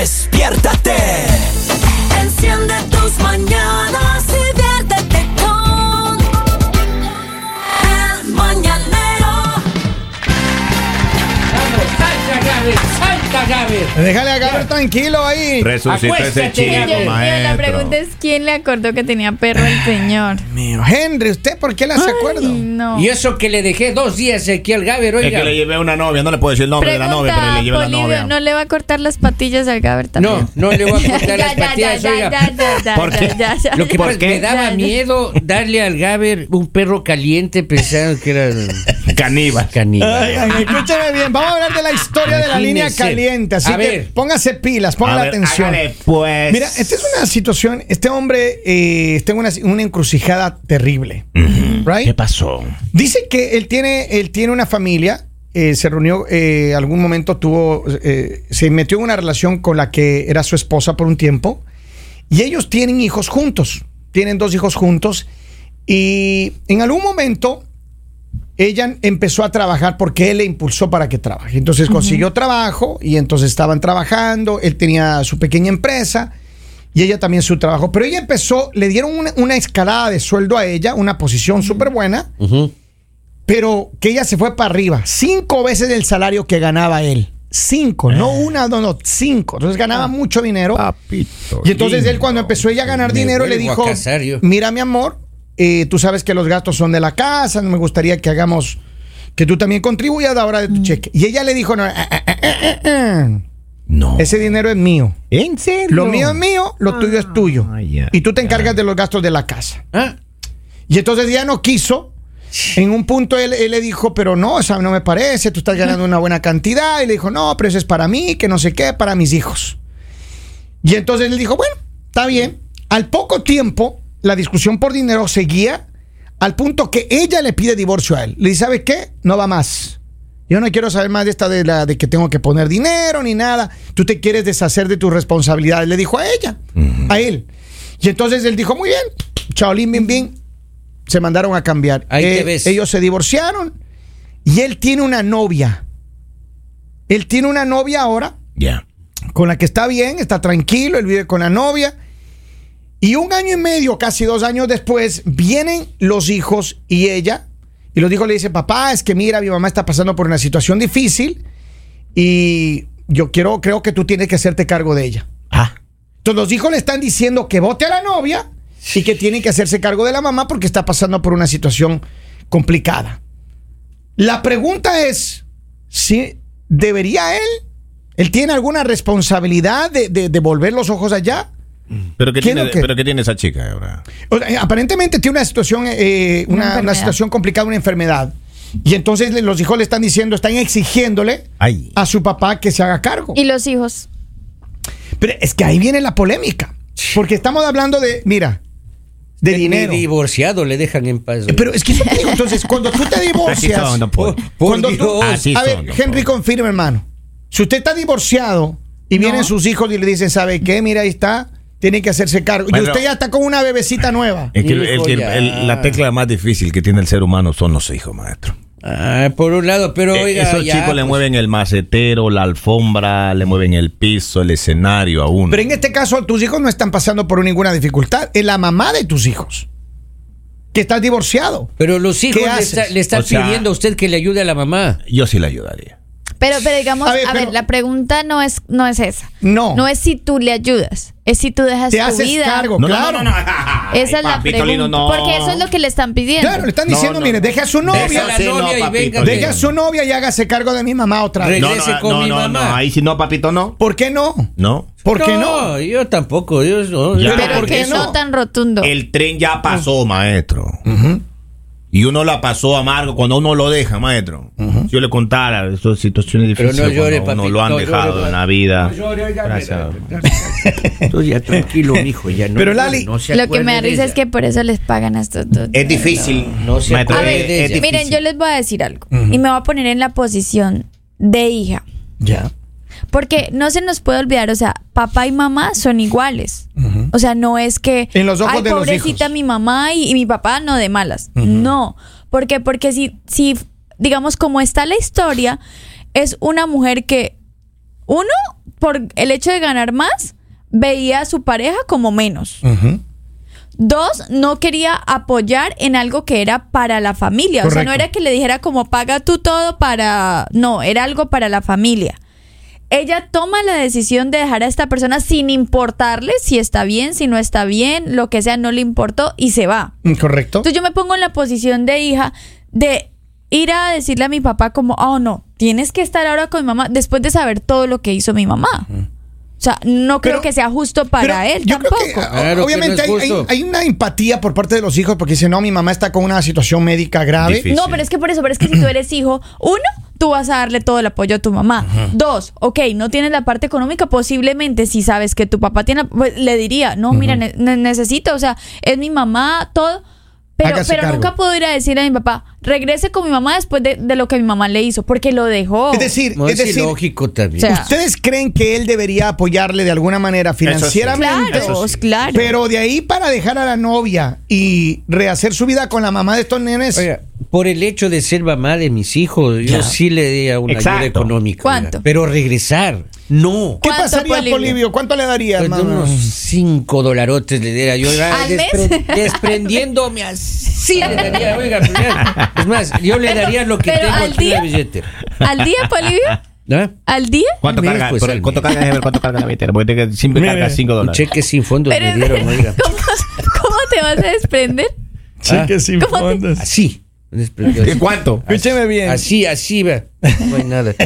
Despiértate. Déjale a Gabriel tranquilo ahí. Resucitó ese Acuéstate, chico. Yo- la pregunta es quién le acordó que tenía perro el señor. Mío, Henry, ¿usted por qué le hace acuerdo? Ay, no. Y eso que le dejé dos días aquí al Gaber, Es oiga. que le llevé una novia, no le puedo decir el nombre de la novia, pero le llevé la Polibio, novia. no le va a cortar las patillas al Gaber también. No, no le voy a cortar las patillas, ya, oiga. ya, ya, ya, ¿Por qué? Lo que ¿Por pasa es me daba miedo darle al Gaber un perro caliente pensando que era Caníbal. caníbal. Oigan, escúcheme bien, vamos a hablar de la historia de la línea Imagínese. caliente, así A que ver. póngase pilas, ponga la atención. hágale, pues. Mira, esta es una situación, este hombre eh, está en una, una encrucijada terrible, right? ¿Qué pasó? Dice que él tiene, él tiene una familia, eh, se reunió, eh, algún momento tuvo, eh, se metió en una relación con la que era su esposa por un tiempo, y ellos tienen hijos juntos, tienen dos hijos juntos, y en algún momento ella empezó a trabajar porque él le impulsó para que trabaje. Entonces consiguió trabajo y entonces estaban trabajando, él tenía su pequeña empresa y ella también su trabajo, pero ella empezó, le dieron una, una escalada de sueldo a ella, una posición súper buena, pero que ella se fue para arriba, cinco veces el salario que ganaba él. Cinco, no una, no, no, cinco. Entonces ganaba mucho dinero. Papito. Y entonces él cuando empezó ella a ganar Me dinero le a dijo, mira mi amor, eh, tú sabes que los gastos son de la casa, no me gustaría que hagamos, que tú también contribuyas ahora de tu cheque. Y ella le dijo, no, eh, eh, eh, eh, eh, No. ese dinero es mío. ¿En serio? Lo mío es mío, lo tuyo es tuyo. Ay, ya, y tú te encargas de los gastos de la casa. Ah, Y entonces ya no quiso. En un punto él, él le dijo, pero no, o sea, no me parece, tú estás ganando una buena cantidad. Y le dijo, no, pero eso es para mí, que no sé qué, para mis hijos. Y entonces él dijo, bueno, está bien. Al poco tiempo, la discusión por dinero seguía al punto que ella le pide divorcio a él. Le dice, ¿sabe qué? No va más. Yo no quiero saber más de esta de la de que tengo que poner dinero ni nada. Tú te quieres deshacer de tus responsabilidades, le dijo a ella, a él. Y entonces él dijo, muy bien, chaolín, bien, bien. Se mandaron a cambiar. Ahí te Eh, ves. Ellos se divorciaron y él tiene una novia. Él tiene una novia ahora Ya. con la que está bien, está tranquilo, él vive con la novia. Y un año y medio, casi dos años después, vienen los hijos y ella. Y los hijos le dicen, papá, es que mira, mi mamá está pasando por una situación difícil y yo quiero, creo que tú tienes que hacerte cargo de ella. Ah. Entonces los hijos le están diciendo que vote a la novia y que tienen que hacerse cargo de la mamá porque está pasando por una situación complicada. La pregunta es si debería él, él tiene alguna responsabilidad de, de- de volver los ojos allá. ¿Pero qué, ¿Quién tiene, qué tiene esa chica ahora? O sea, eh, aparentemente tiene una situación, eh, Una una, una situación complicada, una enfermedad. Y entonces los hijos le están diciendo, están exigiéndole Ay. a su papá que se haga cargo. Y los hijos. Pero es que ahí viene la polémica. Porque estamos hablando de, mira, de ni dinero. divorciado le dejan en paz. Eh, Pero es que eso te digo, entonces, cuando tú te Así divorcias, son, Poli. Por, por cuando tú-. Así a ver, son, Henry confirma, hermano. Si usted está divorciado y vienen sus hijos y le dicen, ¿sabe qué? Mira, ahí está, tiene que hacerse cargo. y usted ya está con una bebecita nueva. Es que, el- Hijo, el- ya. el- la tecla más difícil que tiene el ser humano son los hijos, maestro. Ah, por un lado, pero Eh, oiga, Esos ya, chicos le pues, mueven el macetero, la alfombra, le mueven el piso, el escenario a uno. Pero en este caso, tus hijos no están pasando por ninguna dificultad. Es la mamá de tus hijos. Que estás divorciado. Pero los hijos ¿Qué le, está- le están O sea- pidiendo a usted que le ayude a la mamá. Yo sí le ayudaría. Pero, pero digamos, A a ver, la pregunta no es, no es esa. No. No es si tú le ayudas, es si tú dejas Te tu haces vida. cargo, No, claro. no, no, no. Esa Ay, es la papito pregunta. lindo, no. Porque eso es lo que le están pidiendo. Claro, le están diciendo, no, mire, deje a su novia. a la Sí, no, novia y venga. Deje a su novia y hágase cargo de mi mamá otra vez. Regrese. No, no, con no, mi no, mamá. no, ahí si no, papito, no. ¿Por qué no? No. ¿Por qué no? Yo tampoco. Yo, yo- Pero ¿por que qué no? no? tan rotundo. El tren ya pasó, maestro. Y uno la pasó amargo cuando uno lo deja, maestro. Si yo le contara esas situaciones Pero difíciles no llore, cuando uno papito, lo han no dejado llore, en la vida. No llore, oiga, Gracias. Tú ya tranquilo, mijo, ya no. Pero, Lali, no se Lo que me da risa es que por eso les pagan a estos dos. Es difícil. No se maestro, A acuerde es- ver, es ella. difícil. miren, yo les voy a decir algo. Y me voy a poner en la posición de hija. Ya. Porque no se nos puede olvidar, o sea, papá y mamá son iguales. O sea, no es que. En los ojos ay, de los pobrecita hijos. mi mamá y, y mi papá no de malas. No. ¿Por qué? Porque si, si, digamos, como está la historia, es una mujer que uno, por el hecho de ganar más, veía a su pareja como menos. Ujú. Dos, no quería apoyar en algo que era para la familia. O sea, no era que le dijera como paga tú todo para... No, era algo para la familia. Ella toma la decisión de dejar a esta persona sin importarle si está bien, si no está bien, lo que sea, no le importó y se va. Mm, Correcto. Entonces yo me pongo en la posición de hija de ir a decirle a mi papá como, oh no, tienes que estar ahora con mi mamá después de saber todo lo que hizo mi mamá. O sea, no creo Pero- que sea justo para él yo tampoco. creo que, ah, que obviamente no hay- hay, una empatía por parte de los hijos porque dicen, no, mi mamá está con una situación médica grave. Difícil. No, pero es que por eso, pero es que si tú eres hijo, uno, tú vas a darle todo el apoyo a tu mamá. Dos, ok, no tienes la parte económica, posiblemente si sabes que tu papá tiene, pues, le diría, no, mira, ne- ne- necesito, o sea, es mi mamá, todo. Pero, pero cargo. nunca puedo ir a decirle a mi papá, regrese con mi mamá después de, de lo que mi mamá le hizo, porque lo dejó. Es decir, No es es decir, ilógico también. O sea, ¿ustedes creen que él debería apoyarle de alguna manera financieramente? claro, Eso sí. claro. Pero de ahí para dejar a la novia y rehacer su vida con la mamá de estos nenes. Oiga, por el hecho de ser mamá de mis hijos, yo sí le di una Exacto. ayuda económica. ¿Cuánto? Pero regresar, no. ¿Qué ¿Cuánto, pasaría, Polibio? Polivio? ¿Cuánto le daría, Pues unos cinco dolarotes le diera yo. ah, ¿Al mes? desprendiéndome así le daría, oiga, mira. Es más, yo le Pero- daría lo que tengo al aquí en la día- billetera. ¿Al día, Polivio? ¿Ah? ¿Al día? ¿Cuánto Mira, carga? pues, por- al ¿Cuánto carga? Ver ¿Cuánto carga la billetera? Porque tengo- siempre Mire, carga 5 Un dólares. cheque sin fondos Pero, me dieron, oiga. ¿cómo, cómo te vas a desprender? Cheque sin ¿Cómo te- fondos. Así. ¿De cuánto? Escúcheme bien. Así, así, ve. No hay nada.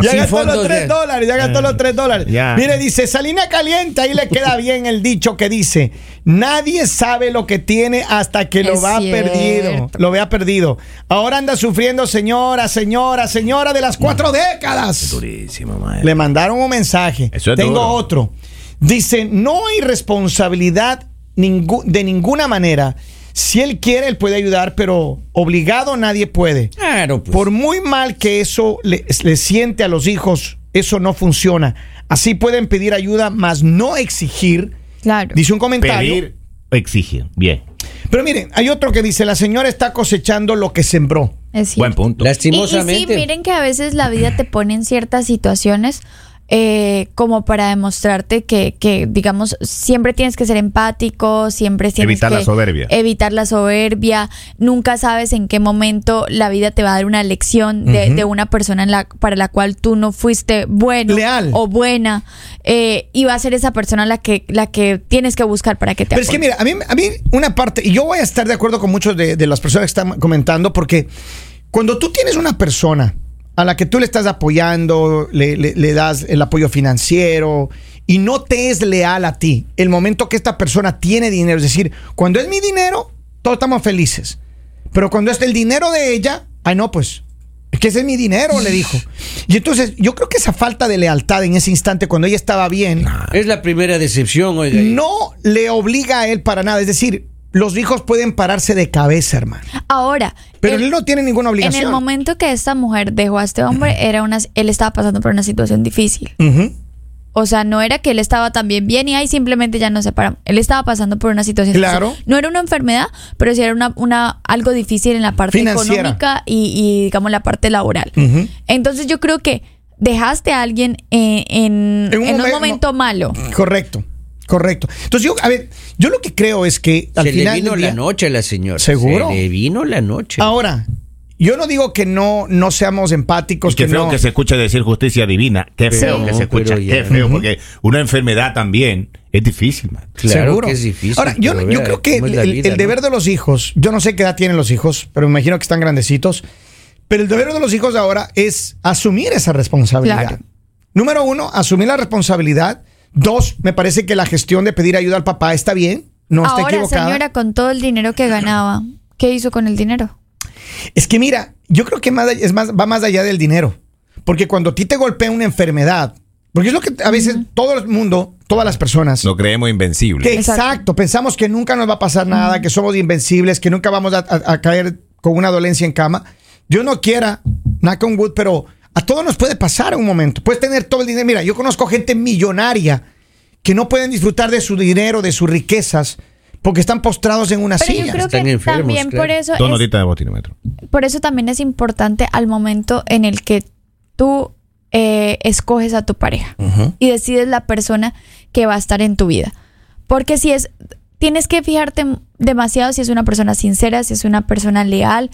Ya Sin gastó los fondos, 3 ya. dólares, ya gastó los 3 dólares. Ya. Mire, dice, Salina Caliente, ahí le queda bien el dicho que dice, nadie sabe lo que tiene hasta que lo Es va cierto. perdido. Lo vea perdido. Ahora anda sufriendo, señora, señora, señora de las cuatro décadas. Durísimo, madre. Le mandaron un mensaje. Eso es Tengo duro. otro. Dice, no hay responsabilidad de ninguna manera. Si él quiere, él puede ayudar, pero obligado nadie puede. Claro, pues. Por muy mal que eso le, le siente a los hijos, eso no funciona. Así pueden pedir ayuda, mas no exigir. Claro. Dice un comentario. Pedir, exigir. Bien. Pero miren, hay otro que dice, la señora está cosechando lo que sembró. Es cierto. Buen punto. Y, y Lastimosamente. sí, miren que a veces la vida te pone en ciertas situaciones eh, como para demostrarte que, que, digamos, siempre tienes que ser empático, siempre tienes Evitar que la soberbia. Evitar la soberbia. Nunca sabes en qué momento la vida te va a dar una lección de, de una persona en la, para la cual tú no fuiste bueno Leal. o buena eh, y va a ser esa persona la que, la que tienes que buscar para que te Pero es que mira, a mí, a mí una parte, y yo voy a estar de acuerdo con muchos de, de las personas que están comentando, porque cuando tú tienes una persona a la que tú le estás apoyando, le, le- le das el apoyo financiero y no te es leal a ti, el momento que esta persona tiene dinero, es decir, cuando es mi dinero, todos estamos felices. Pero cuando es el dinero de ella, ay no, pues, es que ese es mi dinero, le dijo. Y entonces yo creo que esa falta de lealtad en ese instante, cuando ella estaba bien, Es la primera decepción, oiga. no le obliga a él para nada. Es decir, los hijos pueden pararse de cabeza, hermano. Ahora, Pero el- él no tiene ninguna En obligación. el momento que esta mujer dejó a este hombre, era una, él estaba pasando por una situación difícil. O sea, no era que él estaba también bien y ahí simplemente ya no se separan. Él estaba pasando por una situación Claro. difícil. No era una enfermedad, pero sí era una, una algo difícil en la parte Financiera. económica y, y, digamos la parte laboral. Entonces yo creo que dejaste a alguien en, en, En un en un momen- momento malo. Correcto, correcto. Entonces yo, a ver, yo lo que creo es que al Se le final vino del la noche a la señora. ¿Seguro? Se le vino la noche. Ahora, yo no digo que no, no seamos empáticos, Y qué que feo no. que se escuche decir justicia divina. Qué feo que se escucha. Qué feo, porque una enfermedad también es difícil, man. Claro Seguro. que es difícil. Ahora, yo, yo creo que el, es la el- vida, el ¿no? deber de los hijos, yo no sé qué edad tienen los hijos, pero me imagino que están grandecitos. Pero el deber de los hijos ahora es asumir esa responsabilidad. Claro. Número uno, asumir la responsabilidad. Dos, me parece que la gestión de pedir ayuda al papá está bien, no está Ahora, equivocada. señora, con todo el dinero que ganaba, ¿qué hizo con el dinero? Es que mira, yo creo que más, es más, va más allá del dinero. Porque cuando a ti te golpea una enfermedad, porque es lo que a veces todo el mundo, todas las personas, Lo creemos invencible. que Exacto. exacto. pensamos que nunca nos va a pasar nada, que somos invencibles, que nunca vamos a, a- a caer con una dolencia en cama. Dios no quiera, knock on wood, pero a todos nos puede pasar en un momento. Puedes tener todo el dinero. Mira, yo conozco gente millonaria que no pueden disfrutar de su dinero, de sus riquezas, porque están postrados en una Pero silla. yo creo Están que enfermos, también claro. por eso es- de por eso también es importante al momento en el que tú eh, escoges a tu pareja y decides la persona que va a estar en tu vida. Porque si es, tienes que fijarte demasiado si es una persona sincera, si es una persona leal,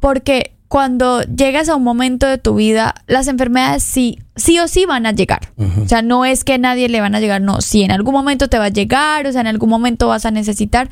porque cuando llegas a un momento de tu vida, las enfermedades sí, sí o sí van a llegar. O sea, no es que a nadie le van a llegar, no, sí, en algún momento te va a llegar, o sea, en algún momento vas a necesitar.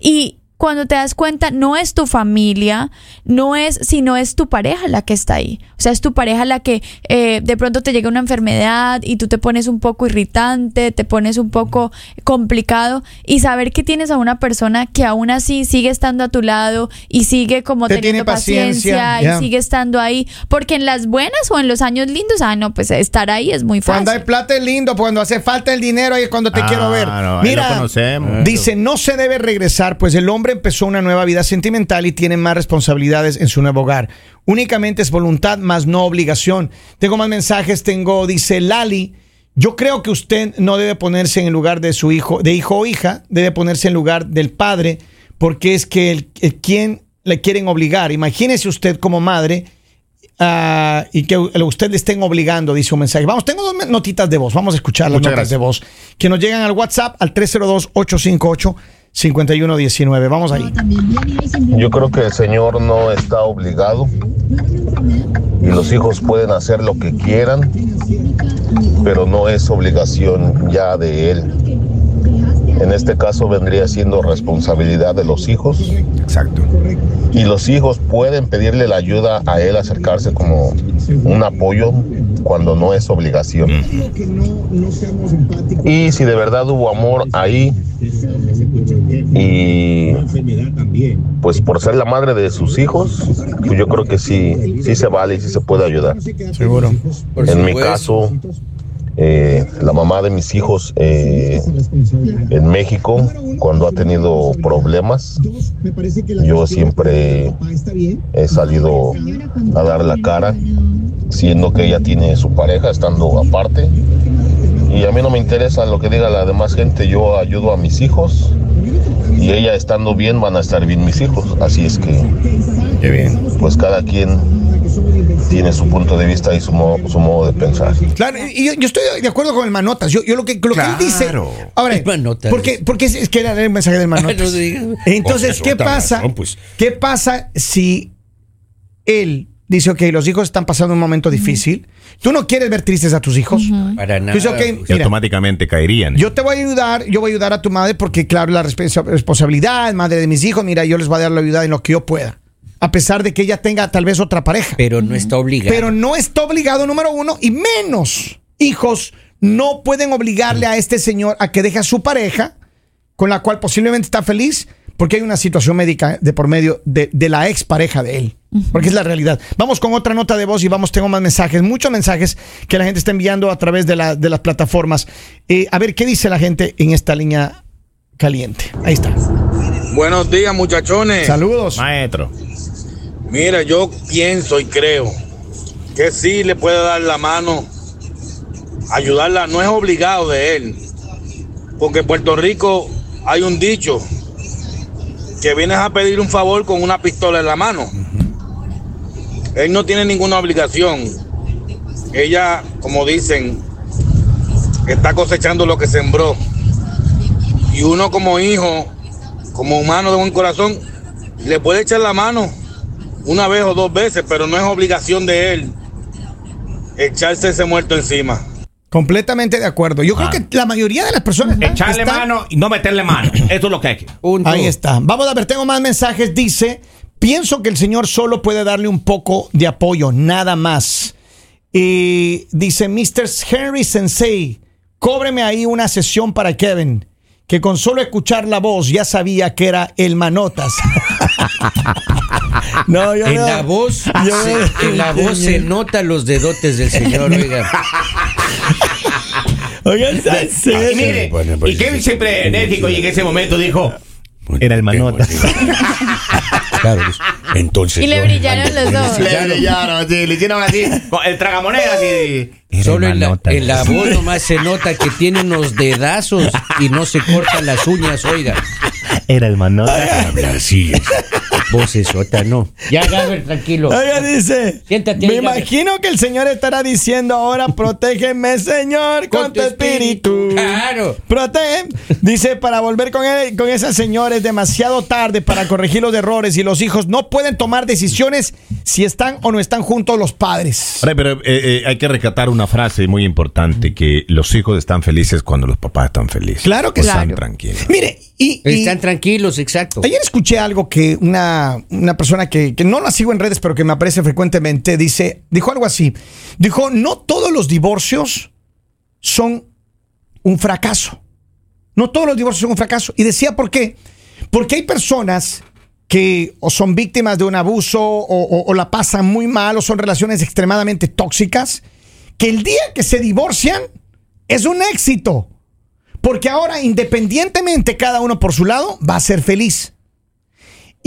Y cuando te das cuenta, no es tu familia, no es, sino es tu pareja la que está ahí. O sea, es tu pareja la que eh, de pronto te llega una enfermedad y tú te pones un poco irritante, te pones un poco complicado y saber que tienes a una persona que aún así sigue estando a tu lado y sigue como Te teniendo tiene paciencia, y sigue estando ahí. Porque en las buenas o en los años lindos, ah, no, pues estar ahí es muy fácil. Cuando hay plata es lindo, cuando hace falta el dinero ahí es cuando te quiero ver. Lo conocemos. dice, no se debe regresar, pues el hombre empezó una nueva vida sentimental y tiene más responsabilidades en su nuevo hogar. Únicamente es voluntad, más no obligación. Tengo más mensajes, tengo, dice Lali, yo creo que usted no debe ponerse en el lugar de su hijo, de hijo o hija, debe ponerse en lugar del padre, porque es que el, el quien le quieren obligar. Imagínese usted como madre ah, y que usted le estén obligando, dice un mensaje. Vamos, tengo dos notitas de voz, vamos a escuchar las Muchas notas gracias. de voz que nos llegan al WhatsApp al 302-858-5119. Vamos ahí. Yo creo que el Señor no está obligado y los hijos pueden hacer lo que quieran, pero no es obligación ya de Él. En este caso vendría siendo responsabilidad de los hijos Exacto. y los hijos pueden pedirle la ayuda a Él, acercarse como un apoyo cuando no es obligación. Y si de verdad hubo amor ahí y pues por ser la madre de sus hijos, pues yo creo que sí, sí se vale y sí se puede ayudar. Seguro. Por en mi caso, eh, la mamá de mis hijos eh, en México, cuando ha tenido problemas, yo siempre he salido a dar la cara, siendo que ella tiene su pareja, estando aparte. Y a mí no me interesa lo que diga la demás gente, yo ayudo a mis hijos y ella estando bien van a estar bien mis hijos. Así es que, Qué bien. pues cada quien tiene su punto de vista y su, mo- su modo de pensar. Claro, y yo, yo estoy de acuerdo con el Manotas. Yo, yo lo que, lo que él dice. Claro. Ahora, El Manotas. porque, porque es, es que era el mensaje del Manotas. No. Entonces, ¿qué pasa? razón, pues. ¿Qué pasa si él dice, ok, los hijos están pasando un momento difícil? ¿Tú no quieres ver tristes a tus hijos? Para nada. Dice, ok, Y automáticamente caerían. yo te voy a ayudar, yo voy a ayudar a tu madre porque, claro, la responsa- responsabilidad, madre de mis hijos, mira, yo les voy a dar la ayuda en lo que yo pueda. A pesar de que ella tenga tal vez otra pareja. Pero no está obligado. Pero no está obligado, número uno, y menos hijos no pueden obligarle a este señor a que deje a su pareja, con la cual posiblemente está feliz, porque hay una situación médica de por medio de, de la expareja de él. Porque es la realidad. Vamos con otra nota de voz y vamos, tengo más mensajes, muchos mensajes que la gente está enviando a través de, la- de las plataformas. Eh, a ver, ¿qué dice la gente en esta línea caliente? Ahí está. Buenos días, muchachones. Saludos. Maestro. Mira, yo pienso y creo que sí le puede dar la mano, ayudarla, no es obligado de él, porque en Puerto Rico hay un dicho que vienes a pedir un favor con una pistola en la mano. Él no tiene ninguna obligación. Ella, como dicen, está cosechando lo que sembró. Y uno como hijo, como humano de buen corazón, le puede echar la mano una vez o dos veces, pero no es obligación de él echarse ese muerto encima. Completamente de acuerdo. Yo Ah. creo que la mayoría de las personas... Echarle están- mano y no meterle mano. Eso es lo que hay que. Punto. Ahí está. Vamos a ver, tengo más mensajes. Dice, pienso que el Señor solo puede darle un poco de apoyo, nada más. Y dice, Mr. Henry Sensei, cóbreme ahí una sesión para Kevin, que con solo escuchar la voz ya sabía que era el Manotas. no, yo En no. la voz, Yo- se, en la voz se nota los dedotes del señor, oiga. Oigan, ¿en serio? Y mire, pues, y Kevin siempre enérgico y en ese momento dijo, era el manota. Claro, pues, entonces. Y le brillaron los dos. Le brillaron, sí, le hicieron así, con el tragamoneda así. Era Solo en la, en la voz nomás se nota que tiene unos dedazos y no se cortan las uñas, oiga. Era el manota. Habla así. Vocesota, no. Ya, Gaber, tranquilo. Oiga, dice. Siéntate Me ahí, Gabriel. imagino que el Señor estará diciendo ahora, protégeme, Señor, con, tu espíritu. Claro. Protege. Dice, para volver con, él, con esa señora es demasiado tarde para corregir los errores y los hijos no pueden tomar decisiones si están o no están juntos los padres. Ahora, pero eh, eh, hay que rescatar una frase muy importante, que los hijos están felices cuando los papás están felices. Claro que sí. Están tranquilos. Mire, y, y- Están tranquilos, exacto. Ayer escuché algo que una, una persona que, no la sigo en redes, pero que me aparece frecuentemente, dice, dijo algo así. Dijo, no todos los divorcios son un fracaso. No todos los divorcios son un fracaso. Y decía por qué. Porque hay personas que o son víctimas de un abuso o- o la pasan muy mal o son relaciones extremadamente tóxicas, que el día que se divorcian es un éxito. Porque ahora, independientemente cada uno por su lado, va a ser feliz.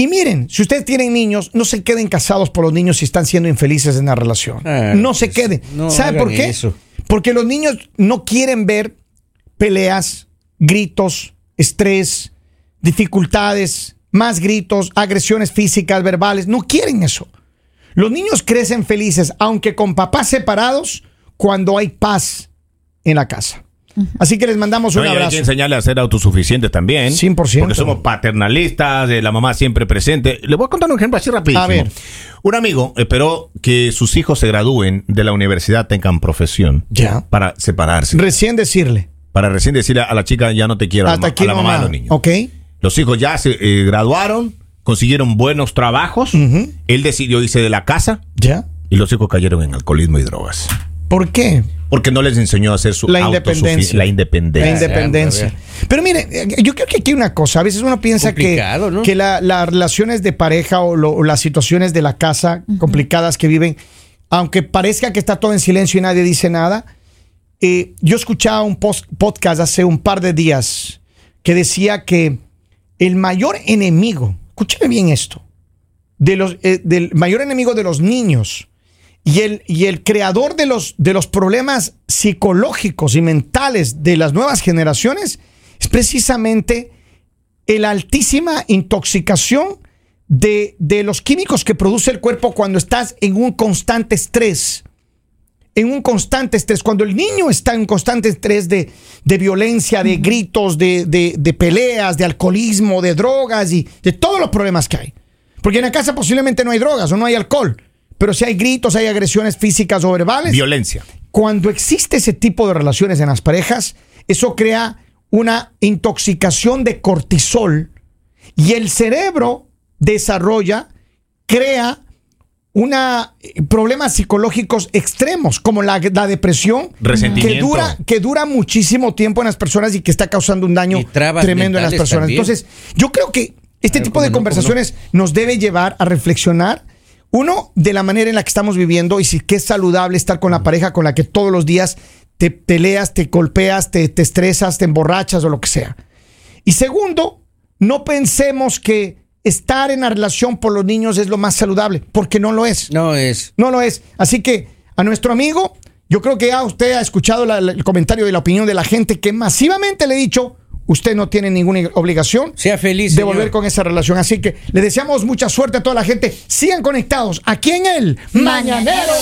Y miren, si ustedes tienen niños, no se queden casados por los niños si están siendo infelices en la relación. Ah, no se pues, queden. no ¿Sabe por qué? eso. Porque los niños no quieren ver peleas, gritos, estrés, dificultades, más gritos, agresiones físicas, verbales. No quieren eso. Los niños crecen felices, aunque con papás separados, cuando hay paz en la casa. Así que les mandamos un No, y hay abrazo. que enseñarle a ser autosuficientes también. 100%. Porque somos paternalistas, de la mamá siempre presente. Le voy a contar un ejemplo así rapidísimo. A ver. Un amigo esperó que sus hijos se gradúen de la universidad, tengan profesión. Ya. Para separarse. Recién decirle. para recién decirle a la chica, ya no te quiero, a la Hasta ma- aquí a la mamá de los niños. Ok. Los hijos ya se eh, graduaron, consiguieron buenos trabajos. Él decidió irse de la casa Ya. y los hijos cayeron en alcoholismo y drogas. ¿Por qué? Porque no les enseñó a hacer su La independencia. La La independencia. independencia. Pero mire, eh, yo creo que aquí hay una cosa. A veces uno piensa que, ¿no? que la- las relaciones de pareja o, lo- o las situaciones de la casa complicadas que viven, aunque parezca que está todo en silencio y nadie dice nada, eh, yo escuchaba un podcast hace un par de días que decía que el mayor enemigo, escúcheme bien esto, de los, eh, del mayor enemigo de los niños y el, y el creador de los, de los problemas psicológicos y mentales de las nuevas generaciones es precisamente la altísima intoxicación de, de los químicos que produce el cuerpo cuando estás en un constante estrés. En un constante estrés. Cuando el niño está en un constante estrés de, de violencia, de gritos, de, de- de peleas, de alcoholismo, de drogas y de todos los problemas que hay. Porque en la casa posiblemente no hay drogas o no hay alcohol. Pero si hay gritos, hay agresiones físicas o verbales. Violencia. Cuando existe ese tipo de relaciones en las parejas, eso crea una intoxicación de cortisol y el cerebro desarrolla, crea una eh, problemas psicológicos extremos como la, la depresión que dura que dura muchísimo tiempo en las personas y que está causando un daño tremendo en las personas. también. Entonces, yo creo que este tipo de no, conversaciones nos debe llevar a reflexionar uno, de la manera en la que estamos viviendo y si que es saludable estar con la pareja con la que todos los días te peleas, te golpeas, te, te estresas, te emborrachas o lo que sea. Y segundo, no pensemos que estar en la relación por los niños es lo más saludable, porque no lo es. No es. No lo es. Así que a nuestro amigo, yo creo que ya usted ha escuchado la- la- el comentario y la opinión de la gente que masivamente le he dicho, usted no tiene ninguna obligación Sea feliz. de señor. volver con esa relación. Así que le deseamos mucha suerte a toda la gente. Sigan conectados aquí en el Mañanero.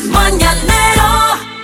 El mañanero